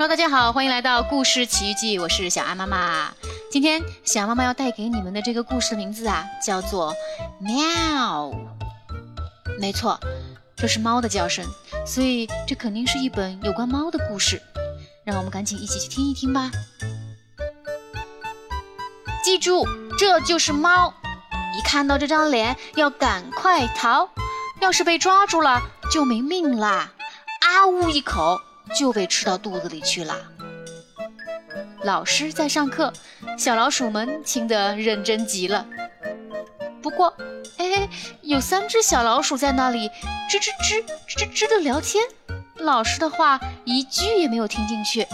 Hello，大家好，欢迎来到故事奇遇记，我是小安妈妈。今天小安妈妈要带给你们的这个故事的名字啊，叫做喵。没错，这是猫的叫声，所以这肯定是一本有关猫的故事。让我们赶紧一起去听一听吧。记住，这就是猫，一看到这张脸要赶快逃，要是被抓住了就没命啦！啊呜一口。就被吃到肚子里去了。老师在上课，小老鼠们听得认真极了。不过，哎，有三只小老鼠在那里吱吱吱吱吱吱的聊天，老师的话一句也没有听进去。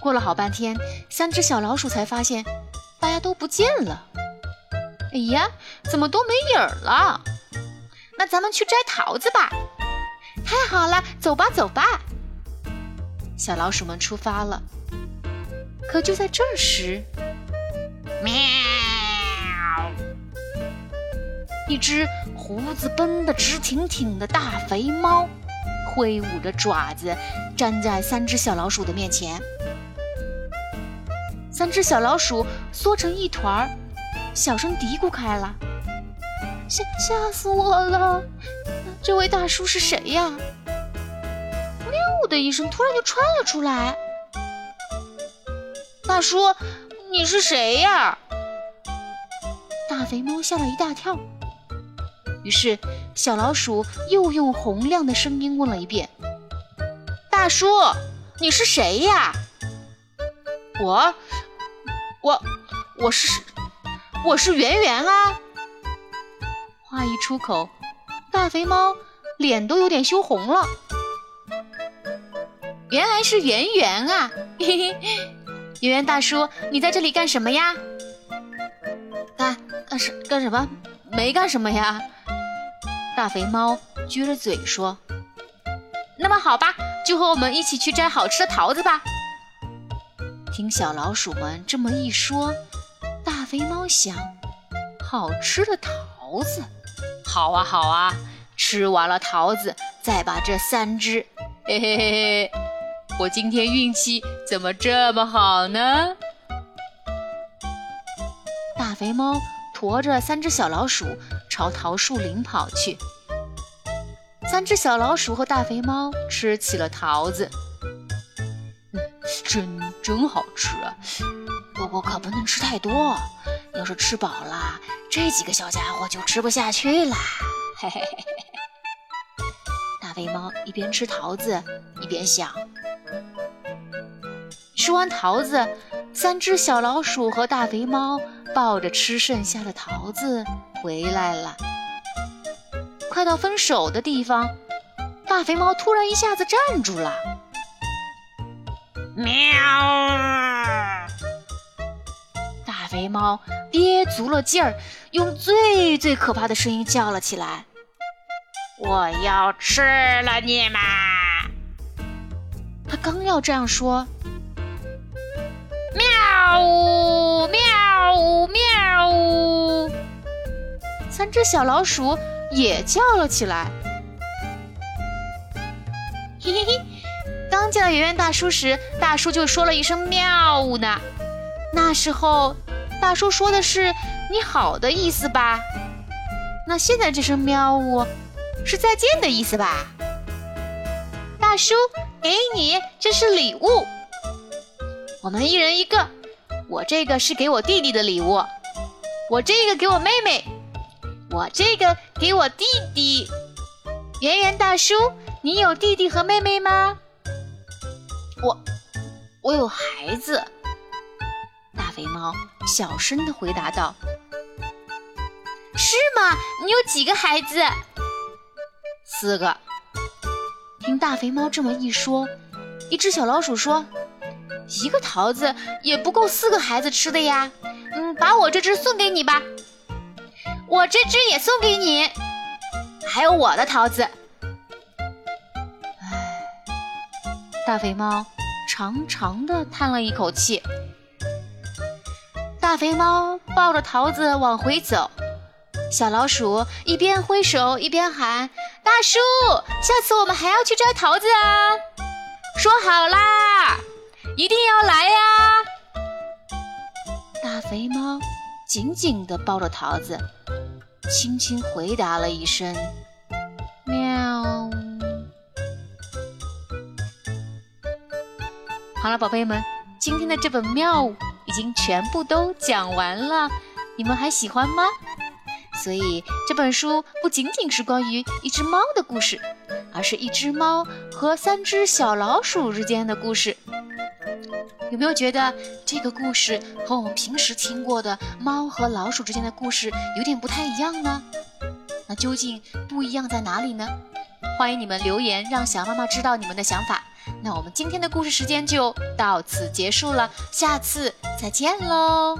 过了好半天，三只小老鼠才发现大家都不见了。哎呀，怎么都没影儿了？那咱们去摘桃子吧。太好了，走吧，走吧！小老鼠们出发了。可就在这时，喵！一只胡子绷得直挺挺的大肥猫，挥舞着爪子站在三只小老鼠的面前。三只小老鼠缩成一团儿，小声嘀咕开了：“吓吓死我了！”这位大叔是谁呀？喵的一声，突然就窜了出来。大叔，你是谁呀？大肥猫吓了一大跳。于是小老鼠又用洪亮的声音问了一遍：“大叔，你是谁呀？”我，我，我是，我是圆圆啊。话一出口。大肥猫脸都有点羞红了，原来是圆圆啊！嘿嘿，圆圆大叔，你在这里干什么呀？干干什干什么？没干什么呀。大肥猫撅着嘴说：“那么好吧，就和我们一起去摘好吃的桃子吧。”听小老鼠们这么一说，大肥猫想：好吃的桃子。好啊，好啊，吃完了桃子，再把这三只，嘿嘿嘿嘿，我今天运气怎么这么好呢？大肥猫驮着三只小老鼠朝桃树林跑去。三只小老鼠和大肥猫吃起了桃子，嗯，真真好吃啊！不过可不能吃太多，要是吃饱了。这几个小家伙就吃不下去了，嘿嘿嘿嘿。大肥猫一边吃桃子一边想。吃完桃子，三只小老鼠和大肥猫抱着吃剩下的桃子回来了。快到分手的地方，大肥猫突然一下子站住了。喵！大肥猫憋足了劲儿。用最最可怕的声音叫了起来：“我要吃了你们！”他刚要这样说，喵呜喵呜喵呜，三只小老鼠也叫了起来。嘿嘿嘿，刚见到圆圆大叔时，大叔就说了一声“喵呜”呢。那时候，大叔说的是。你好的意思吧？那现在这声喵呜是再见的意思吧？大叔，给你，这是礼物，我们一人一个。我这个是给我弟弟的礼物，我这个给我妹妹，我这个给我弟弟。圆圆大叔，你有弟弟和妹妹吗？我，我有孩子。大肥猫小声的回答道。是吗？你有几个孩子？四个。听大肥猫这么一说，一只小老鼠说：“一个桃子也不够四个孩子吃的呀。”嗯，把我这只送给你吧。我这只也送给你。还有我的桃子。唉，大肥猫长长的叹了一口气。大肥猫抱着桃子往回走。小老鼠一边挥手一边喊：“大叔，下次我们还要去摘桃子啊！”说好啦，一定要来呀！大肥猫紧紧地抱着桃子，轻轻回答了一声：“喵。”好了，宝贝们，今天的这本《妙》已经全部都讲完了，你们还喜欢吗？所以这本书不仅仅是关于一只猫的故事，而是一只猫和三只小老鼠之间的故事。有没有觉得这个故事和我们平时听过的猫和老鼠之间的故事有点不太一样呢？那究竟不一样在哪里呢？欢迎你们留言，让小妈妈知道你们的想法。那我们今天的故事时间就到此结束了，下次再见喽。